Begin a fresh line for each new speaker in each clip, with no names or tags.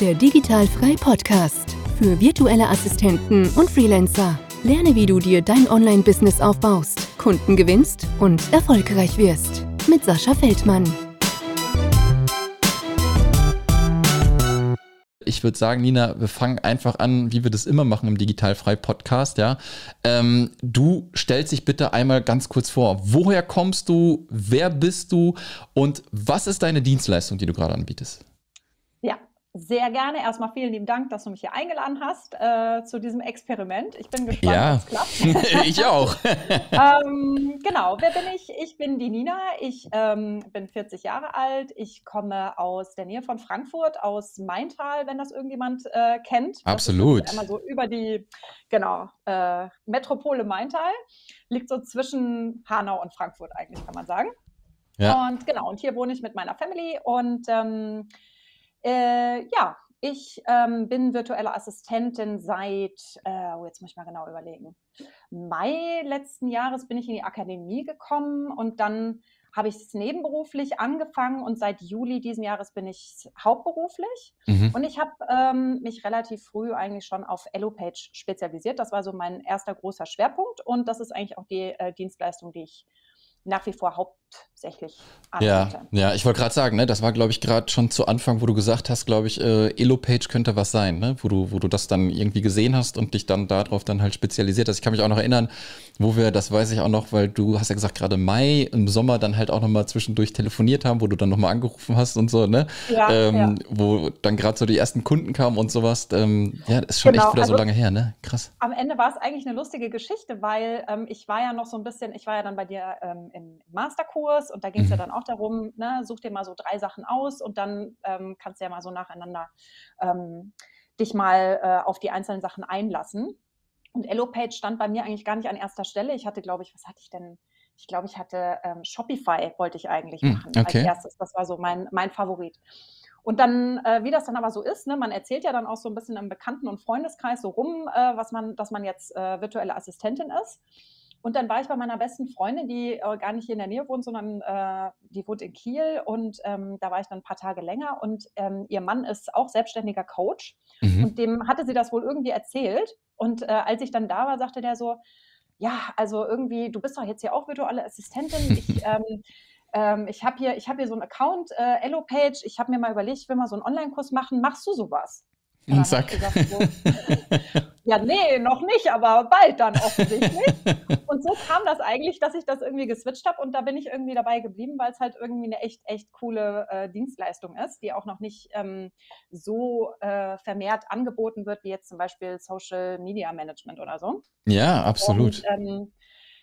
Der Digitalfrei Podcast für virtuelle Assistenten und Freelancer. Lerne, wie du dir dein Online-Business aufbaust, Kunden gewinnst und erfolgreich wirst. Mit Sascha Feldmann.
ich würde sagen, Nina, wir fangen einfach an, wie wir das immer machen im Digitalfrei Podcast, ja. Ähm, du stellst dich bitte einmal ganz kurz vor. Woher kommst du? Wer bist du? Und was ist deine Dienstleistung, die du gerade anbietest?
Sehr gerne. Erstmal vielen lieben Dank, dass du mich hier eingeladen hast äh, zu diesem Experiment. Ich bin gespannt, ja. ob es
klappt. ich auch.
ähm, genau, wer bin ich? Ich bin die Nina. Ich ähm, bin 40 Jahre alt. Ich komme aus der Nähe von Frankfurt, aus Maintal, wenn das irgendjemand äh, kennt.
Absolut.
Das ist einmal so über die, genau, äh, Metropole Maintal. Liegt so zwischen Hanau und Frankfurt eigentlich, kann man sagen. Ja. Und genau, und hier wohne ich mit meiner Family und ähm, äh, ja, ich ähm, bin virtuelle Assistentin seit, äh, oh, jetzt muss ich mal genau überlegen, Mai letzten Jahres bin ich in die Akademie gekommen und dann habe ich es nebenberuflich angefangen und seit Juli diesen Jahres bin ich hauptberuflich. Mhm. Und ich habe ähm, mich relativ früh eigentlich schon auf Elopage spezialisiert. Das war so mein erster großer Schwerpunkt und das ist eigentlich auch die äh, Dienstleistung, die ich nach wie vor hauptsächlich
anbiete. Ja, ja ich wollte gerade sagen, ne, das war, glaube ich, gerade schon zu Anfang, wo du gesagt hast, glaube ich, äh, Elo-Page könnte was sein, ne? wo, du, wo du das dann irgendwie gesehen hast und dich dann darauf dann halt spezialisiert hast. Ich kann mich auch noch erinnern, wo wir, das weiß ich auch noch, weil du hast ja gesagt, gerade Mai, im Sommer dann halt auch nochmal zwischendurch telefoniert haben, wo du dann nochmal angerufen hast und so, ne? Ja, ähm, ja. Wo dann gerade so die ersten Kunden kamen und sowas. Ähm, ja, das ist schon genau, echt wieder also, so lange her, ne? Krass.
Am Ende war es eigentlich eine lustige Geschichte, weil ähm, ich war ja noch so ein bisschen, ich war ja dann bei dir ähm, im Masterkurs und da ging es mhm. ja dann auch darum, ne, such dir mal so drei Sachen aus und dann ähm, kannst du ja mal so nacheinander ähm, dich mal äh, auf die einzelnen Sachen einlassen. Und Elopage stand bei mir eigentlich gar nicht an erster Stelle. Ich hatte, glaube ich, was hatte ich denn? Ich glaube, ich hatte ähm, Shopify, wollte ich eigentlich hm, machen okay. als erstes. Das war so mein, mein Favorit. Und dann, äh, wie das dann aber so ist, ne, man erzählt ja dann auch so ein bisschen im Bekannten- und Freundeskreis so rum, äh, was man, dass man jetzt äh, virtuelle Assistentin ist. Und dann war ich bei meiner besten Freundin, die äh, gar nicht hier in der Nähe wohnt, sondern äh, die wohnt in Kiel. Und ähm, da war ich dann ein paar Tage länger. Und ähm, ihr Mann ist auch selbstständiger Coach. Mhm. Und dem hatte sie das wohl irgendwie erzählt. Und äh, als ich dann da war, sagte der so, ja, also irgendwie, du bist doch jetzt hier auch virtuelle Assistentin. Ich, ähm, ähm, ich habe hier, hab hier so einen Account, äh, Elo-Page. Ich habe mir mal überlegt, ich will mal so einen Online-Kurs machen. Machst du sowas?
Zack.
so, ja, nee, noch nicht, aber bald dann offensichtlich. und so kam das eigentlich, dass ich das irgendwie geswitcht habe und da bin ich irgendwie dabei geblieben, weil es halt irgendwie eine echt, echt coole äh, Dienstleistung ist, die auch noch nicht ähm, so äh, vermehrt angeboten wird, wie jetzt zum Beispiel Social Media Management oder so.
Ja, absolut.
Und, ähm,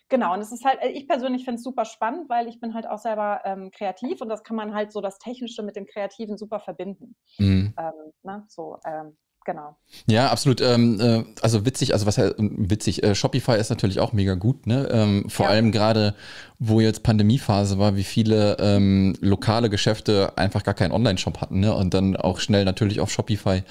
Genau, und es ist halt, äh, ich persönlich finde es super spannend, weil ich bin halt auch selber ähm, kreativ und das kann man halt so das Technische mit dem Kreativen super verbinden. Mhm. Ähm, ne? So, ähm, genau.
Ja, absolut. Ähm, äh, also witzig, also was witzig, äh, Shopify ist natürlich auch mega gut, ne? Ähm, vor ja. allem gerade, wo jetzt Pandemiephase war, wie viele ähm, lokale Geschäfte einfach gar keinen Online-Shop hatten, ne? Und dann auch schnell natürlich auf Shopify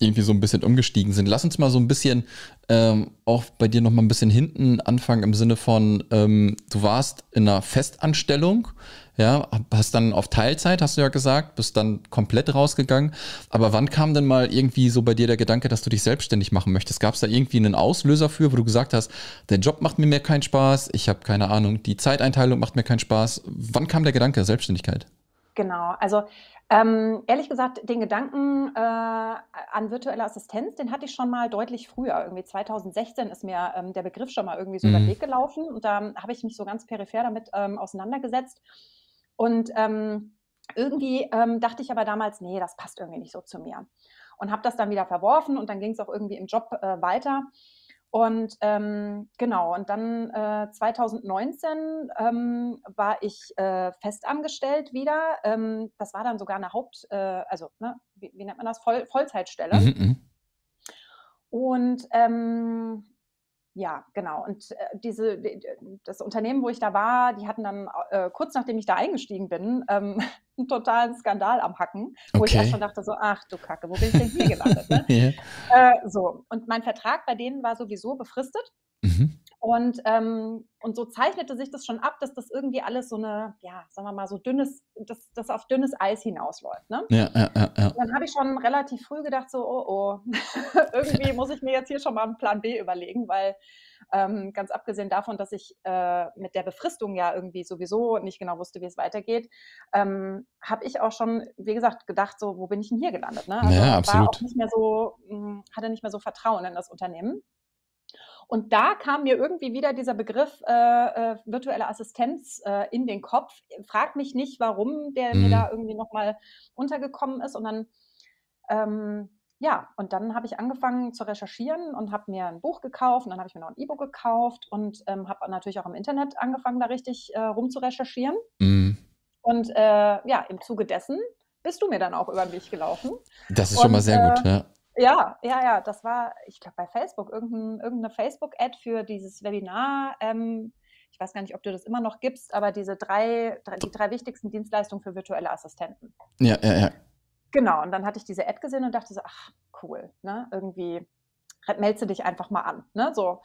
irgendwie so ein bisschen umgestiegen sind. Lass uns mal so ein bisschen ähm, auch bei dir noch mal ein bisschen hinten anfangen im Sinne von, ähm, du warst in einer Festanstellung, ja, hast dann auf Teilzeit, hast du ja gesagt, bist dann komplett rausgegangen. Aber wann kam denn mal irgendwie so bei dir der Gedanke, dass du dich selbstständig machen möchtest? Gab es da irgendwie einen Auslöser für, wo du gesagt hast, der Job macht mir mehr keinen Spaß, ich habe keine Ahnung, die Zeiteinteilung macht mir keinen Spaß. Wann kam der Gedanke Selbstständigkeit?
Genau, also ähm, ehrlich gesagt, den Gedanken äh, an virtuelle Assistenz, den hatte ich schon mal deutlich früher. Irgendwie 2016 ist mir ähm, der Begriff schon mal irgendwie so mhm. über den Weg gelaufen und da habe ich mich so ganz peripher damit ähm, auseinandergesetzt. Und ähm, irgendwie ähm, dachte ich aber damals, nee, das passt irgendwie nicht so zu mir. Und habe das dann wieder verworfen und dann ging es auch irgendwie im Job äh, weiter. Und ähm, genau, und dann äh, 2019 ähm, war ich äh, festangestellt wieder. Ähm, das war dann sogar eine Haupt, äh, also ne, wie, wie, nennt man das, Voll, Vollzeitstelle. Mhm, mhm. und ähm, ja, genau. Und äh, diese, das Unternehmen, wo ich da war, die hatten dann äh, kurz nachdem ich da eingestiegen bin, ähm, einen totalen Skandal am Hacken, wo okay. ich erst schon dachte so, ach du Kacke, wo bin ich denn hier gelandet? Ne? yeah. äh, so. Und mein Vertrag bei denen war sowieso befristet. Mhm. Und, ähm, und so zeichnete sich das schon ab, dass das irgendwie alles so eine, ja, sagen wir mal, so dünnes, dass das auf dünnes Eis hinausläuft. Ne?
Ja, ja, ja, ja.
Und dann habe ich schon relativ früh gedacht, so, oh, oh, irgendwie muss ich mir jetzt hier schon mal einen Plan B überlegen, weil ähm, ganz abgesehen davon, dass ich äh, mit der Befristung ja irgendwie sowieso nicht genau wusste, wie es weitergeht, ähm, habe ich auch schon, wie gesagt, gedacht, so, wo bin ich denn hier gelandet? Ne?
Also ja, absolut.
War auch nicht mehr so, mh, hm, hatte nicht mehr so Vertrauen in das Unternehmen. Und da kam mir irgendwie wieder dieser Begriff äh, äh, virtuelle Assistenz äh, in den Kopf. Frag mich nicht, warum der mhm. mir da irgendwie nochmal untergekommen ist. Und dann, ähm, ja, und dann habe ich angefangen zu recherchieren und habe mir ein Buch gekauft und dann habe ich mir noch ein E-Book gekauft und ähm, habe natürlich auch im Internet angefangen, da richtig äh, rum zu recherchieren. Mhm. Und äh, ja, im Zuge dessen bist du mir dann auch über den Weg gelaufen.
Das ist und, schon mal sehr gut, äh, ja.
Ja, ja, ja, das war, ich glaube, bei Facebook, irgendein, irgendeine Facebook-Ad für dieses Webinar. Ähm, ich weiß gar nicht, ob du das immer noch gibst, aber diese drei, die drei wichtigsten Dienstleistungen für virtuelle Assistenten.
Ja, ja, ja.
Genau, und dann hatte ich diese Ad gesehen und dachte so, ach, cool, ne? Irgendwie meldest dich einfach mal an, ne? So.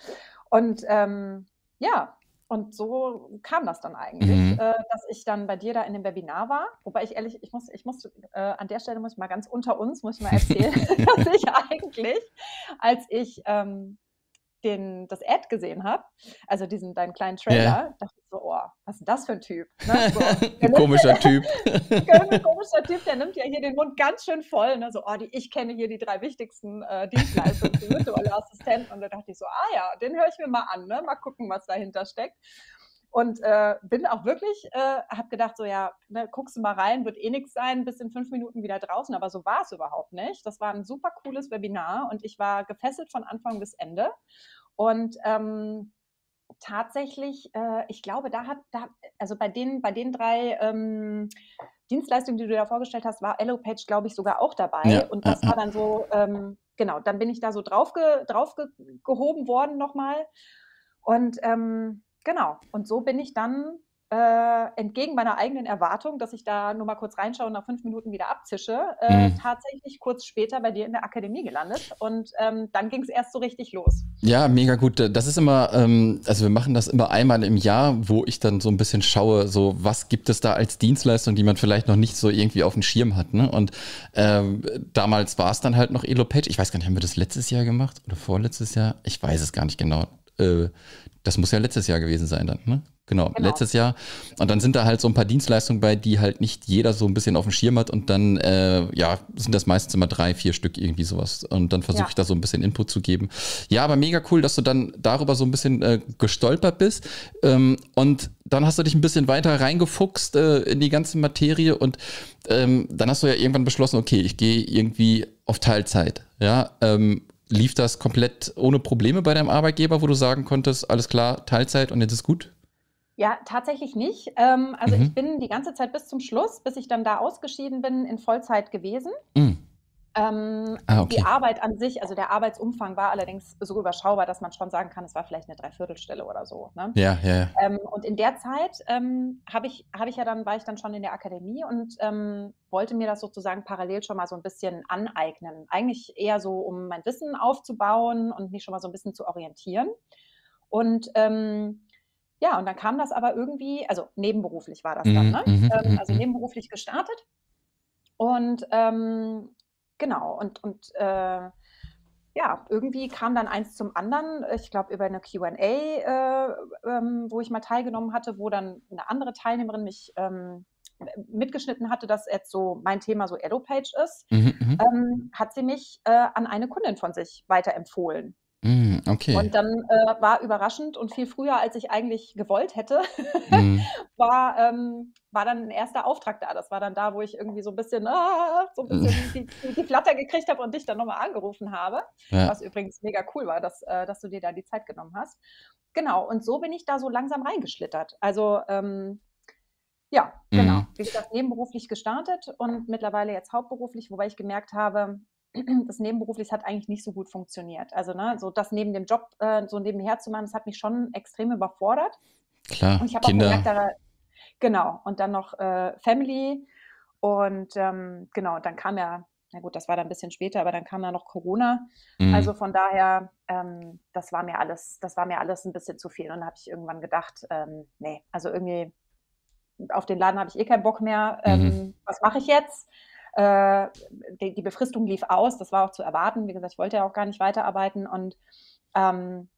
Und ähm, ja, und so kam das dann eigentlich, mhm. äh, dass ich dann bei dir da in dem Webinar war. Wobei ich ehrlich, ich muss, ich muss, äh, an der Stelle muss ich mal ganz unter uns, muss ich mal erzählen, dass ich eigentlich, als ich ähm, den, das Ad gesehen habe, also diesen deinen kleinen Trailer, yeah. dachte ich so, oh, was ist das für ein Typ? Ne? So,
ein komischer Typ.
ein komischer Typ, der nimmt ja hier den Mund ganz schön voll. Ne? So, oh, die, ich kenne hier die drei wichtigsten äh, Dienstleistungen für virtuelle Assistenten. Und da dachte ich so, ah ja, den höre ich mir mal an, ne? mal gucken, was dahinter steckt. Und äh, bin auch wirklich, äh, habe gedacht, so ja, ne, guckst du mal rein, wird eh nichts sein, bis in fünf Minuten wieder draußen. Aber so war es überhaupt nicht. Das war ein super cooles Webinar und ich war gefesselt von Anfang bis Ende. Und ähm, tatsächlich, äh, ich glaube, da hat, da, also bei den, bei den drei ähm, Dienstleistungen, die du da vorgestellt hast, war EloPage, glaube ich, sogar auch dabei. Ja, und das war dann so, ähm, genau, dann bin ich da so drauf, ge, drauf ge, gehoben worden nochmal. Und ähm, Genau. Und so bin ich dann äh, entgegen meiner eigenen Erwartung, dass ich da nur mal kurz reinschaue und nach fünf Minuten wieder abzische, äh, mhm. tatsächlich kurz später bei dir in der Akademie gelandet. Und ähm, dann ging es erst so richtig los.
Ja, mega gut. Das ist immer, ähm, also wir machen das immer einmal im Jahr, wo ich dann so ein bisschen schaue, so was gibt es da als Dienstleistung, die man vielleicht noch nicht so irgendwie auf dem Schirm hat. Ne? Und ähm, damals war es dann halt noch EloPage. Ich weiß gar nicht, haben wir das letztes Jahr gemacht oder vorletztes Jahr? Ich weiß es gar nicht genau. Äh, das muss ja letztes Jahr gewesen sein dann, ne? Genau, genau, letztes Jahr. Und dann sind da halt so ein paar Dienstleistungen bei, die halt nicht jeder so ein bisschen auf dem Schirm hat. Und dann, äh, ja, sind das meistens immer drei, vier Stück irgendwie sowas. Und dann versuche ja. ich da so ein bisschen Input zu geben. Ja, aber mega cool, dass du dann darüber so ein bisschen äh, gestolpert bist. Ähm, und dann hast du dich ein bisschen weiter reingefuchst äh, in die ganze Materie. Und ähm, dann hast du ja irgendwann beschlossen, okay, ich gehe irgendwie auf Teilzeit. Ja, ähm, lief das komplett ohne Probleme bei deinem Arbeitgeber, wo du sagen konntest, alles klar, Teilzeit und jetzt ist gut?
Ja, tatsächlich nicht. Ähm, also mhm. ich bin die ganze Zeit bis zum Schluss, bis ich dann da ausgeschieden bin, in Vollzeit gewesen. Mhm. Ähm, ah, okay. Die Arbeit an sich, also der Arbeitsumfang war allerdings so überschaubar, dass man schon sagen kann, es war vielleicht eine Dreiviertelstelle oder so. Ne?
Ja, ja. ja.
Ähm, und in der Zeit ähm, habe ich, hab ich ja dann, war ich dann schon in der Akademie und ähm, wollte mir das sozusagen parallel schon mal so ein bisschen aneignen. Eigentlich eher so, um mein Wissen aufzubauen und mich schon mal so ein bisschen zu orientieren. Und ähm, ja, und dann kam das aber irgendwie, also nebenberuflich war das dann, mhm, ne? Mhm, ähm, also mhm. nebenberuflich gestartet. Und ähm, Genau, und, und äh, ja, irgendwie kam dann eins zum anderen. Ich glaube, über eine QA, äh, ähm, wo ich mal teilgenommen hatte, wo dann eine andere Teilnehmerin mich ähm, mitgeschnitten hatte, dass jetzt so mein Thema so EloPage ist, mhm, mhm, ähm, hat sie mich äh, an eine Kundin von sich weiterempfohlen.
Mm, okay.
Und dann äh, war überraschend und viel früher, als ich eigentlich gewollt hätte, mm. war, ähm, war dann ein erster Auftrag da. Das war dann da, wo ich irgendwie so ein bisschen, ah, so ein bisschen die, die, die, Flatter gekriegt habe und dich dann nochmal angerufen habe. Ja. Was übrigens mega cool war, dass, äh, dass du dir da die Zeit genommen hast. Genau, und so bin ich da so langsam reingeschlittert. Also, ähm, ja, genau. Mm. Wie gesagt, nebenberuflich gestartet und mittlerweile jetzt hauptberuflich, wobei ich gemerkt habe, das nebenberuflich hat eigentlich nicht so gut funktioniert. Also, ne, so das neben dem Job äh, so nebenher zu machen, das hat mich schon extrem überfordert.
Klar,
und ich habe auch gemerkt, da, genau, und dann noch äh, Family und ähm, genau, dann kam ja na gut, das war dann ein bisschen später, aber dann kam da noch Corona. Mhm. Also von daher, ähm, das war mir alles, das war mir alles ein bisschen zu viel. Und dann habe ich irgendwann gedacht, ähm, nee, also irgendwie auf den Laden habe ich eh keinen Bock mehr. Ähm, mhm. Was mache ich jetzt? Äh, die, die, Befristung lief aus, das war auch zu erwarten. Wie gesagt, ich wollte ja auch gar nicht weiterarbeiten und ähm,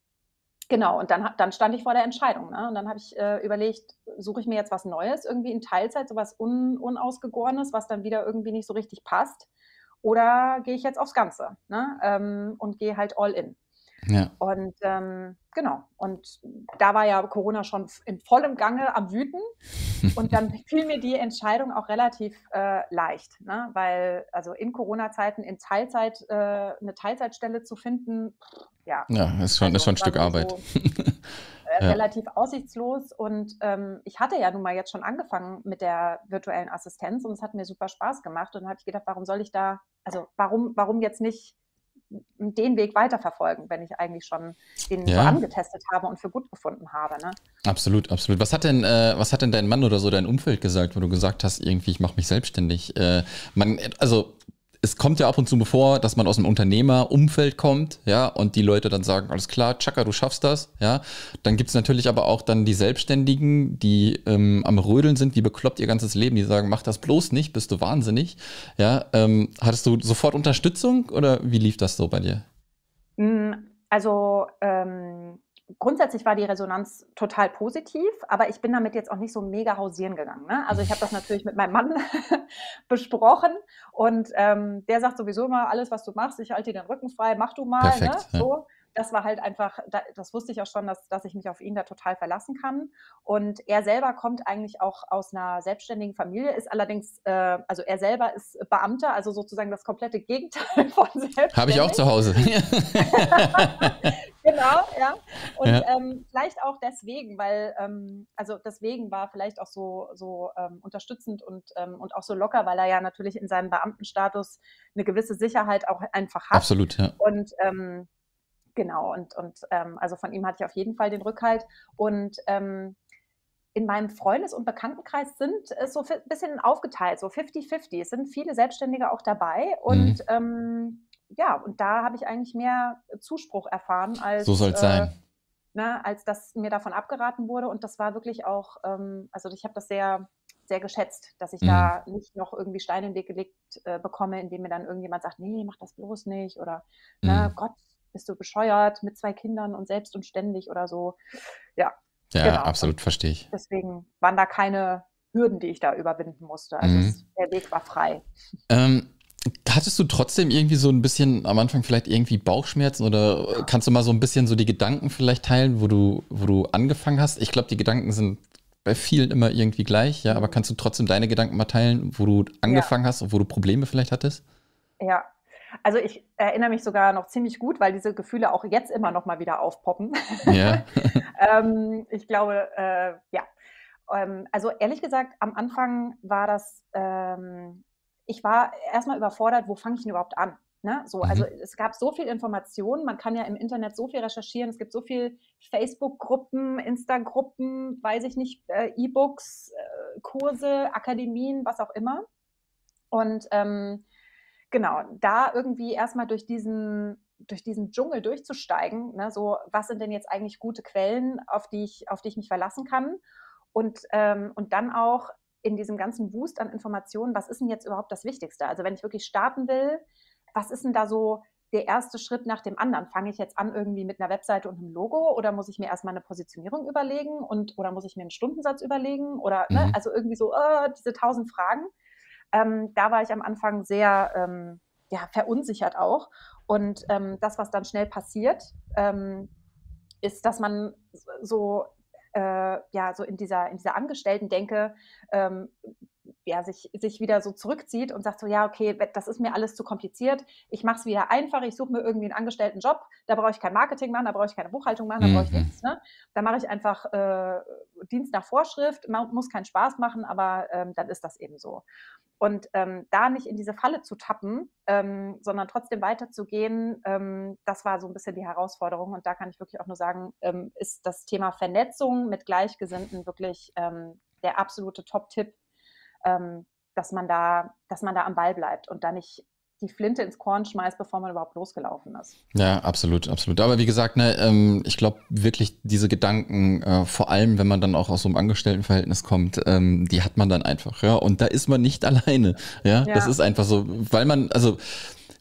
Genau, und dann, dann stand ich vor der Entscheidung. Ne? Und dann habe ich äh, überlegt, suche ich mir jetzt was Neues, irgendwie in Teilzeit, sowas Un Unausgegorenes, was dann wieder irgendwie nicht so richtig passt. Oder gehe ich jetzt aufs Ganze ne? ähm, und gehe halt all in. Ja. Und ähm, genau, und da war ja Corona schon in vollem Gange am Wüten. Und dann fiel mir die Entscheidung auch relativ äh, leicht, ne? weil also in Corona-Zeiten in Teilzeit äh, eine Teilzeitstelle zu finden, ja.
Ja, ist schon, also, ist schon ein Stück Arbeit.
So, äh, ja. Relativ aussichtslos. Und ähm, ich hatte ja nun mal jetzt schon angefangen mit der virtuellen Assistenz und es hat mir super Spaß gemacht. Und dann habe ich gedacht, warum soll ich da, also warum, warum jetzt nicht den Weg weiterverfolgen, wenn ich eigentlich schon den ja. so angetestet habe und für gut gefunden habe. Ne?
Absolut, absolut. Was hat denn, äh, was hat denn dein Mann oder so dein Umfeld gesagt, wo du gesagt hast, irgendwie, ich mache mich selbstständig? Äh, man, also es kommt ja ab und zu bevor, dass man aus einem Unternehmerumfeld kommt, ja, und die Leute dann sagen, alles klar, Chaka, du schaffst das, ja. Dann gibt es natürlich aber auch dann die Selbstständigen, die ähm, am Rödeln sind, wie bekloppt ihr ganzes Leben, die sagen, mach das bloß nicht, bist du wahnsinnig, ja. Ähm, hattest du sofort Unterstützung oder wie lief das so bei dir?
Mm, also ähm, grundsätzlich war die Resonanz total positiv, aber ich bin damit jetzt auch nicht so mega hausieren gegangen. Ne? Also ich habe das natürlich mit meinem Mann besprochen und ähm, der sagt sowieso immer, alles, was du machst, ich halte dir den Rücken frei, mach du mal. Ne? Perfekt, ne? So das war halt einfach, das wusste ich auch schon, dass, dass ich mich auf ihn da total verlassen kann. Und er selber kommt eigentlich auch aus einer selbstständigen Familie, ist allerdings, äh, also er selber ist Beamter, also sozusagen das komplette Gegenteil von selbstständig.
Habe ich auch zu Hause.
Genau, ja. Und ja. Ähm, vielleicht auch deswegen, weil, ähm, also deswegen war vielleicht auch so, so ähm, unterstützend und, ähm, und auch so locker, weil er ja natürlich in seinem Beamtenstatus eine gewisse Sicherheit auch einfach hat.
Absolut, ja.
Und ähm, Genau, und, und ähm, also von ihm hatte ich auf jeden Fall den Rückhalt. Und in meinem Freundes- und Bekanntenkreis sind es so ein bisschen aufgeteilt, so 50-50. Es sind viele Selbstständige auch dabei. Und mhm. Ja, und da habe ich eigentlich mehr Zuspruch erfahren als.
So soll es äh, sein.
Ne, als dass mir davon abgeraten wurde. Und das war wirklich auch, ähm, also ich habe das sehr, sehr geschätzt, dass ich mhm. da nicht noch irgendwie Steine in den Weg gelegt äh, bekomme, indem mir dann irgendjemand sagt, nee, mach das bloß nicht oder mhm. na Gott, bist du bescheuert mit zwei Kindern und selbst und ständig oder so. Ja.
Ja, genau. absolut, verstehe ich.
Deswegen waren da keine Hürden, die ich da überwinden musste. Also mhm. es, der Weg war frei.
Ähm, hattest du trotzdem irgendwie so ein bisschen am Anfang vielleicht irgendwie Bauchschmerzen oder kannst du mal so ein bisschen so die Gedanken vielleicht teilen, wo du, wo du angefangen hast? Ich glaube, die Gedanken sind bei vielen immer irgendwie gleich, ja, aber kannst du trotzdem deine Gedanken mal teilen, wo du angefangen ja. hast und wo du Probleme vielleicht hattest?
Ja, also ich erinnere mich sogar noch ziemlich gut, weil diese Gefühle auch jetzt immer noch mal wieder aufpoppen. Ja. ähm, ich glaube, äh, ja. Ähm, also ehrlich gesagt, am Anfang war das, ähm, ich war erstmal überfordert, wo fange ich denn überhaupt an? Ne? So, mhm. Also es gab so viel Information, man kann ja im Internet so viel recherchieren, es gibt so viel Facebook-Gruppen, Insta-Gruppen, weiß ich nicht, äh, E-Books, äh, Kurse, Akademien, was auch immer. Und ähm, genau, da irgendwie erstmal durch diesen, durch diesen Dschungel durchzusteigen, ne, so was sind denn jetzt eigentlich gute Quellen, auf die ich, auf die ich mich verlassen kann und, ähm, und dann auch in diesem ganzen Wust an Informationen, was ist denn jetzt überhaupt das Wichtigste? Also wenn ich wirklich starten will, was ist denn da so der erste Schritt nach dem anderen? Fange ich jetzt an irgendwie mit einer Webseite und einem Logo oder muss ich mir erstmal eine Positionierung überlegen und oder muss ich mir einen Stundensatz überlegen oder ne, mhm. ne, also irgendwie so äh, diese tausend Fragen. Ähm, da war ich am Anfang sehr ähm, ja, verunsichert auch. Und ähm, das, was dann schnell passiert, ähm, ist, dass man so äh, ja so in dieser in dieser Angestellten-Denke ähm, ja, sich, sich wieder so zurückzieht und sagt so, ja, okay, das ist mir alles zu kompliziert, ich mache es wieder einfach, ich suche mir irgendwie einen angestellten Job, da brauche ich kein Marketing machen, da brauche ich keine Buchhaltung machen, da brauche ich mhm. nichts. Ne? Da mache ich einfach äh, Dienst nach Vorschrift, man muss keinen Spaß machen, aber ähm, dann ist das eben so. Und ähm, da nicht in diese Falle zu tappen, ähm, sondern trotzdem weiterzugehen, ähm, das war so ein bisschen die Herausforderung. Und da kann ich wirklich auch nur sagen, ähm, ist das Thema Vernetzung mit Gleichgesinnten wirklich ähm, der absolute Top-Tipp, ähm, dass man da, dass man da am Ball bleibt und da nicht die Flinte ins Korn schmeißt, bevor man überhaupt losgelaufen ist.
Ja, absolut, absolut. Aber wie gesagt, ne, ähm, ich glaube wirklich diese Gedanken, äh, vor allem wenn man dann auch aus so einem Angestelltenverhältnis kommt, ähm, die hat man dann einfach, ja. Und da ist man nicht alleine, ja. ja. Das ist einfach so, weil man, also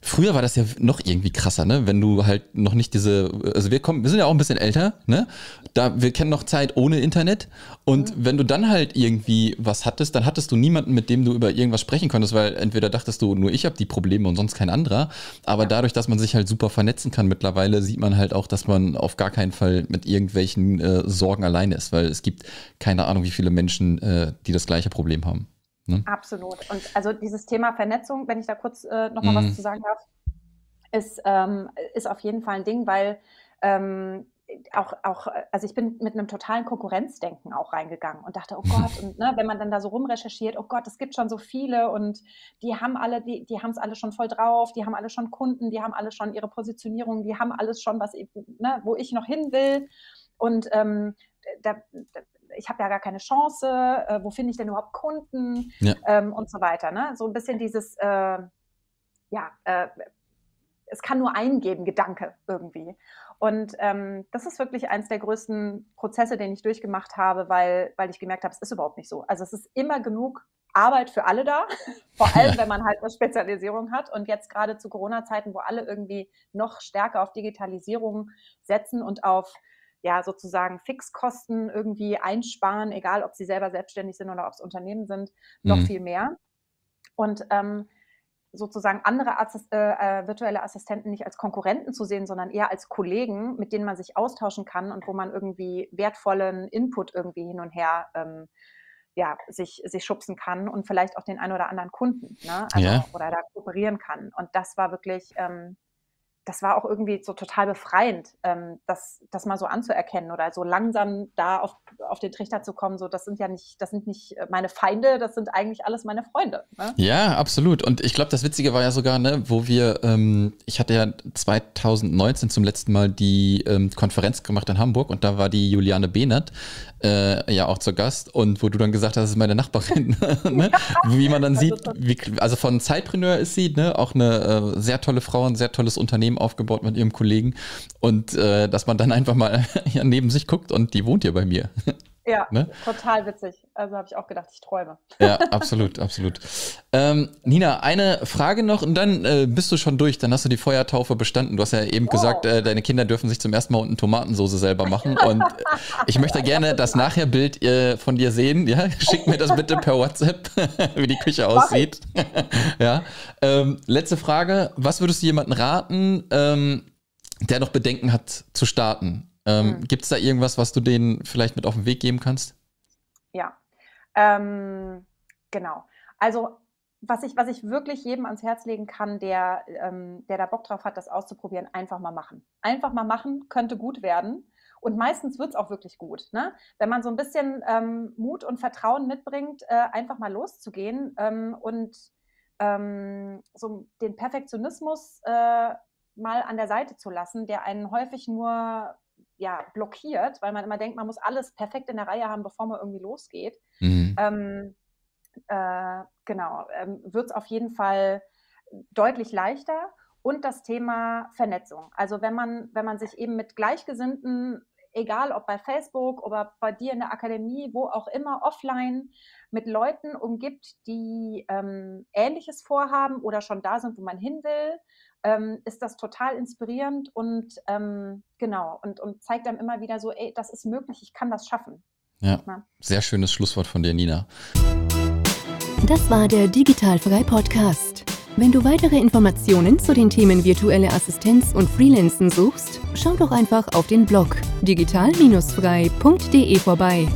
Früher war das ja noch irgendwie krasser, ne? Wenn du halt noch nicht diese, also wir kommen, wir sind ja auch ein bisschen älter, ne? Da, wir kennen noch Zeit ohne Internet. Und mhm. wenn du dann halt irgendwie was hattest, dann hattest du niemanden, mit dem du über irgendwas sprechen konntest, weil entweder dachtest du, nur ich habe die Probleme und sonst kein anderer. Aber dadurch, dass man sich halt super vernetzen kann mittlerweile, sieht man halt auch, dass man auf gar keinen Fall mit irgendwelchen äh, Sorgen alleine ist, weil es gibt keine Ahnung, wie viele Menschen, äh, die das gleiche Problem haben.
Ne? Absolut. Und also dieses Thema Vernetzung, wenn ich da kurz äh, nochmal mhm. was zu sagen darf, ist, ähm, ist auf jeden Fall ein Ding, weil ähm, auch, auch, also ich bin mit einem totalen Konkurrenzdenken auch reingegangen und dachte, oh Gott, und ne, wenn man dann da so rumrecherchiert, oh Gott, es gibt schon so viele und die haben alle, die, die haben es alle schon voll drauf, die haben alle schon Kunden, die haben alle schon ihre Positionierung, die haben alles schon, was ne, wo ich noch hin will. Und ähm, da, ich habe ja gar keine Chance, äh, wo finde ich denn überhaupt Kunden ja. ähm, und so weiter. Ne? So ein bisschen dieses, äh, ja, äh, es kann nur einen geben, Gedanke irgendwie. Und ähm, das ist wirklich eines der größten Prozesse, den ich durchgemacht habe, weil, weil ich gemerkt habe, es ist überhaupt nicht so. Also es ist immer genug Arbeit für alle da, vor allem wenn man halt eine Spezialisierung hat. Und jetzt gerade zu Corona-Zeiten, wo alle irgendwie noch stärker auf Digitalisierung setzen und auf ja sozusagen Fixkosten irgendwie einsparen, egal ob sie selber selbstständig sind oder ob es Unternehmen sind, noch mhm. viel mehr. Und ähm, sozusagen andere Assist äh, äh, virtuelle Assistenten nicht als Konkurrenten zu sehen, sondern eher als Kollegen, mit denen man sich austauschen kann und wo man irgendwie wertvollen Input irgendwie hin und her ähm, ja, sich, sich schubsen kann und vielleicht auch den einen oder anderen Kunden ne? also, ja. oder da kooperieren kann. Und das war wirklich ähm, das war auch irgendwie so total befreiend, ähm, das, das mal so anzuerkennen oder so langsam da auf, auf den Trichter zu kommen. So, das sind ja nicht, das sind nicht meine Feinde, das sind eigentlich alles meine Freunde. Ne?
Ja, absolut. Und ich glaube, das Witzige war ja sogar, ne, wo wir, ähm, ich hatte ja 2019 zum letzten Mal die ähm, Konferenz gemacht in Hamburg und da war die Juliane Behnert äh, ja auch zu Gast und wo du dann gesagt hast, das ist meine Nachbarin. ne? Wie man dann sieht, wie, also von Zeitpreneur ist sie, ne, auch eine äh, sehr tolle Frau, ein sehr tolles Unternehmen Unternehmen aufgebaut mit ihrem Kollegen und äh, dass man dann einfach mal ja, neben sich guckt und die wohnt hier bei mir.
Ja, ne? total witzig. Also habe ich auch gedacht, ich träume.
Ja, absolut, absolut. Ähm, Nina, eine Frage noch und dann äh, bist du schon durch. Dann hast du die Feuertaufe bestanden. Du hast ja eben wow. gesagt, äh, deine Kinder dürfen sich zum ersten Mal unten Tomatensoße selber machen. Und ich möchte gerne das Nachherbild äh, von dir sehen. Ja, schick mir das bitte per WhatsApp, wie die Küche aussieht. ja. Ähm, letzte Frage: Was würdest du jemandem raten, ähm, der noch Bedenken hat zu starten? Ähm, mhm. Gibt es da irgendwas, was du denen vielleicht mit auf den Weg geben kannst?
Ja, ähm, genau. Also was ich, was ich wirklich jedem ans Herz legen kann, der, ähm, der da Bock drauf hat, das auszuprobieren, einfach mal machen. Einfach mal machen, könnte gut werden. Und meistens wird es auch wirklich gut. Ne? Wenn man so ein bisschen ähm, Mut und Vertrauen mitbringt, äh, einfach mal loszugehen ähm, und ähm, so den Perfektionismus äh, mal an der Seite zu lassen, der einen häufig nur ja, blockiert, weil man immer denkt, man muss alles perfekt in der Reihe haben, bevor man irgendwie losgeht. Mhm. Ähm, äh, genau, ähm, wird es auf jeden Fall deutlich leichter. Und das Thema Vernetzung. Also wenn man, wenn man sich eben mit Gleichgesinnten, egal ob bei Facebook oder bei dir in der Akademie, wo auch immer, offline, mit Leuten umgibt, die ähm, Ähnliches vorhaben oder schon da sind, wo man hin will, ähm, ist das total inspirierend und ähm, genau und, und zeigt einem immer wieder so, ey, das ist möglich, ich kann das schaffen.
Ja, ja. sehr schönes Schlusswort von dir, Nina.
Das war der Digitalfrei Podcast. Wenn du weitere Informationen zu den Themen virtuelle Assistenz und Freelancen suchst, schau doch einfach auf den Blog digital-frei.de vorbei.